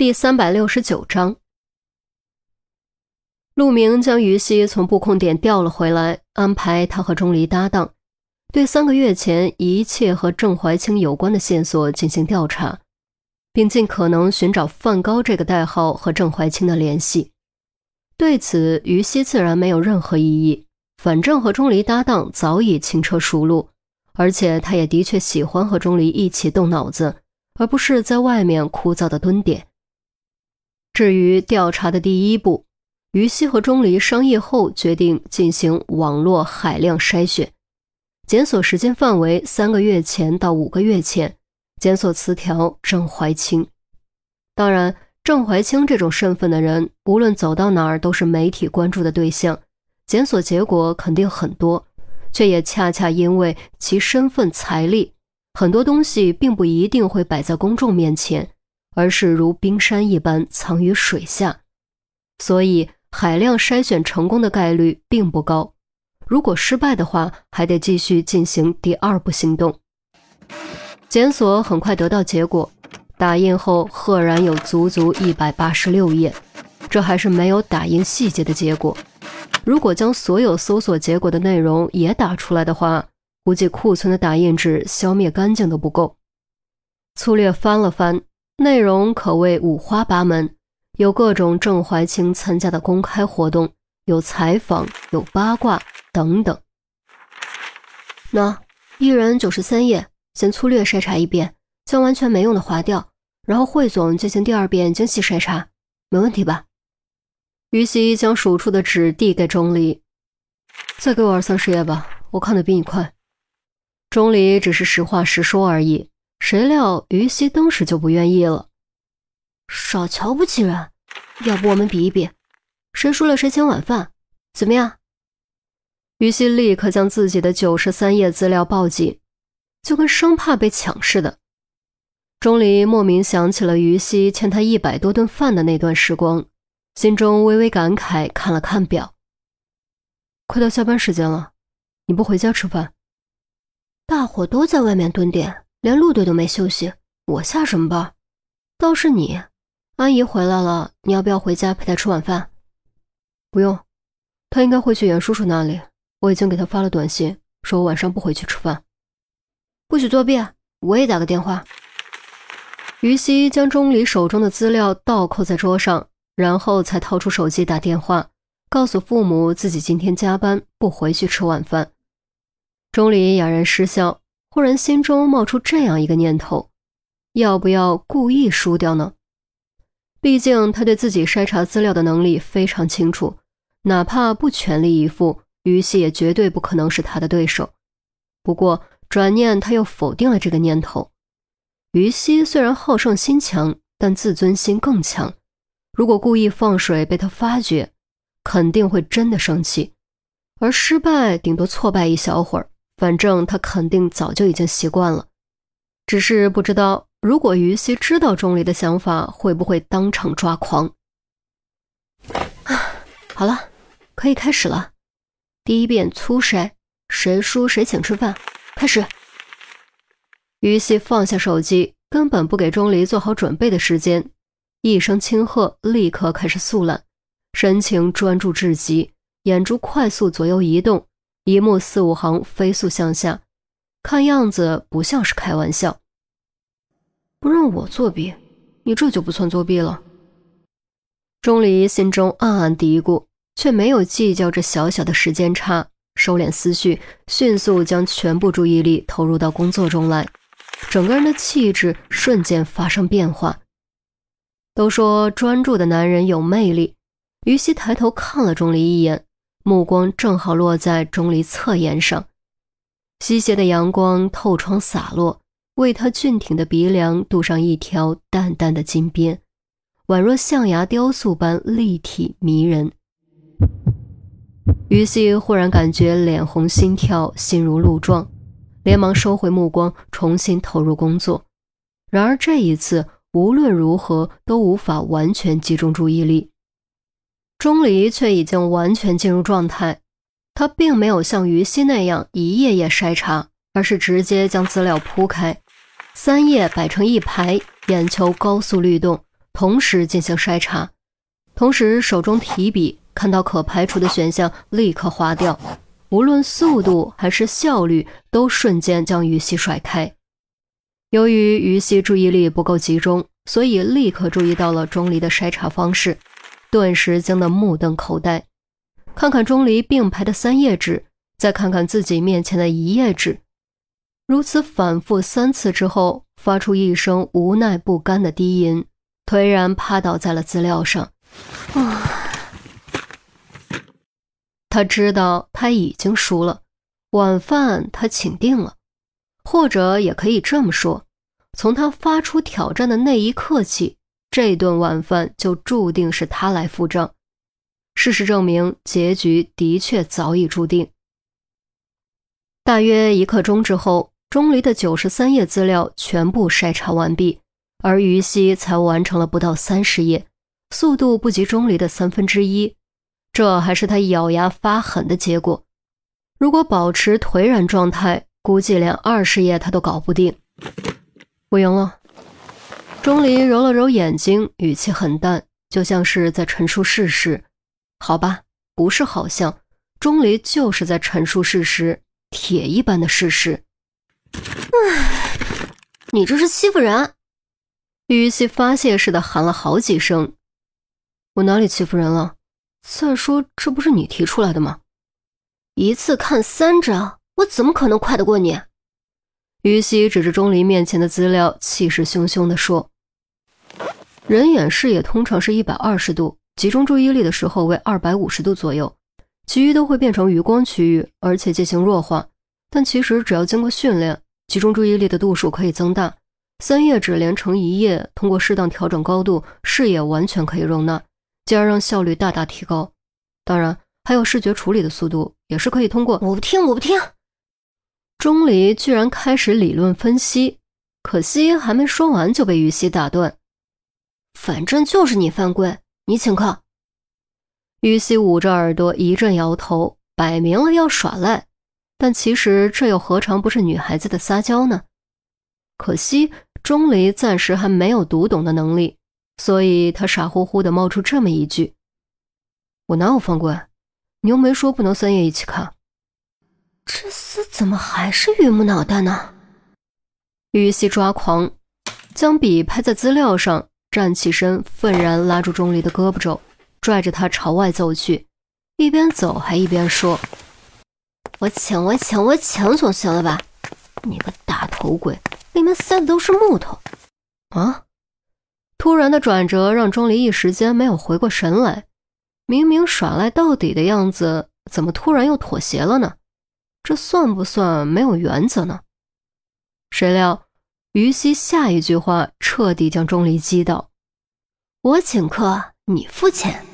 第三百六十九章，陆明将于西从布控点调了回来，安排他和钟离搭档，对三个月前一切和郑怀清有关的线索进行调查，并尽可能寻找范高这个代号和郑怀清的联系。对此，于西自然没有任何异议，反正和钟离搭档早已轻车熟路，而且他也的确喜欢和钟离一起动脑子，而不是在外面枯燥的蹲点。至于调查的第一步，于西和钟离商议后决定进行网络海量筛选，检索时间范围三个月前到五个月前，检索词条郑怀清。当然，郑怀清这种身份的人，无论走到哪儿都是媒体关注的对象，检索结果肯定很多，却也恰恰因为其身份财力，很多东西并不一定会摆在公众面前。而是如冰山一般藏于水下，所以海量筛选成功的概率并不高。如果失败的话，还得继续进行第二步行动。检索很快得到结果，打印后赫然有足足一百八十六页，这还是没有打印细节的结果。如果将所有搜索结果的内容也打出来的话，估计库存的打印纸消灭干净都不够。粗略翻了翻。内容可谓五花八门，有各种郑怀清参加的公开活动，有采访，有八卦等等。那一人九十三页，先粗略筛查一遍，将完全没用的划掉，然后汇总进行第二遍精细筛查，没问题吧？于西将数出的纸递给钟离，再给我二三十页吧，我看的比你快。钟离只是实话实说而已。谁料于西当时就不愿意了，少瞧不起人，要不我们比一比，谁输了谁请晚饭，怎么样？于西立刻将自己的九十三页资料抱紧，就跟生怕被抢似的。钟离莫名想起了于西欠他一百多顿饭的那段时光，心中微微感慨，看了看表，快到下班时间了，你不回家吃饭？大伙都在外面蹲点。连陆队都没休息，我下什么班？倒是你，阿姨回来了，你要不要回家陪她吃晚饭？不用，她应该会去严叔叔那里。我已经给她发了短信，说我晚上不回去吃饭。不许作弊！我也打个电话。于西将钟离手中的资料倒扣在桌上，然后才掏出手机打电话，告诉父母自己今天加班不回去吃晚饭。钟离哑然失笑。忽然，心中冒出这样一个念头：要不要故意输掉呢？毕竟他对自己筛查资料的能力非常清楚，哪怕不全力以赴，于西也绝对不可能是他的对手。不过，转念他又否定了这个念头。于西虽然好胜心强，但自尊心更强。如果故意放水被他发觉，肯定会真的生气，而失败顶多挫败一小会儿。反正他肯定早就已经习惯了，只是不知道如果于西知道钟离的想法，会不会当场抓狂。啊，好了，可以开始了。第一遍粗筛，谁输谁请吃饭。开始。于西放下手机，根本不给钟离做好准备的时间，一声轻喝，立刻开始速览，神情专注至极，眼珠快速左右移动。一目四五行飞速向下，看样子不像是开玩笑。不让我作弊，你这就不算作弊了。钟离心中暗暗嘀咕，却没有计较这小小的时间差，收敛思绪，迅速将全部注意力投入到工作中来，整个人的气质瞬间发生变化。都说专注的男人有魅力，于西抬头看了钟离一眼。目光正好落在钟离侧颜上，西斜的阳光透窗洒落，为他俊挺的鼻梁镀上一条淡淡的金边，宛若象牙雕塑般立体迷人。于西忽然感觉脸红心跳，心如鹿撞，连忙收回目光，重新投入工作。然而这一次，无论如何都无法完全集中注意力。钟离却已经完全进入状态，他并没有像于西那样一页页筛查，而是直接将资料铺开，三页摆成一排，眼球高速律动，同时进行筛查，同时手中提笔，看到可排除的选项立刻划掉，无论速度还是效率，都瞬间将于西甩开。由于于西注意力不够集中，所以立刻注意到了钟离的筛查方式，顿时惊得目瞪口呆。看看钟离并排的三页纸，再看看自己面前的一页纸，如此反复三次之后，发出一声无奈不甘的低吟，颓然趴倒在了资料上。啊，他知道他已经输了，晚饭他请定了。或者也可以这么说，从他发出挑战的那一刻起，这顿晚饭就注定是他来付账。事实证明，结局的确早已注定。大约一刻钟之后，钟离的九十三页资料全部筛查完毕，而于西才完成了不到三十页，速度不及钟离的三分之一。这还是他咬牙发狠的结果。如果保持颓然状态，估计连二十页他都搞不定，我赢了。钟离揉了揉眼睛，语气很淡，就像是在陈述事实。好吧，不是好像，钟离就是在陈述事实，铁一般的事实。唉，你这是欺负人！于西发泄似的喊了好几声。我哪里欺负人了？再说，这不是你提出来的吗？一次看三张。我怎么可能快得过你？于西指着钟离面前的资料，气势汹汹地说：“人眼视野通常是一百二十度，集中注意力的时候为二百五十度左右，其余都会变成余光区域，而且进行弱化。但其实只要经过训练，集中注意力的度数可以增大。三页纸连成一页，通过适当调整高度，视野完全可以容纳，进而让效率大大提高。当然，还有视觉处理的速度，也是可以通过。我不听，我不听。”钟离居然开始理论分析，可惜还没说完就被于西打断。反正就是你犯规，你请客。于西捂着耳朵一阵摇头，摆明了要耍赖，但其实这又何尝不是女孩子的撒娇呢？可惜钟离暂时还没有读懂的能力，所以他傻乎乎的冒出这么一句：“我哪有犯规？你又没说不能三页一起看。”这怎么还是榆木脑袋呢？于西抓狂，将笔拍在资料上，站起身，愤然拉住钟离的胳膊肘，拽着他朝外走去，一边走还一边说：“我请，我请，我请，总行了吧？你个大头鬼，里面塞的都是木头啊！”突然的转折让钟离一时间没有回过神来，明明耍赖到底的样子，怎么突然又妥协了呢？这算不算没有原则呢？谁料于西下一句话彻底将钟离击倒：“我请客，你付钱。”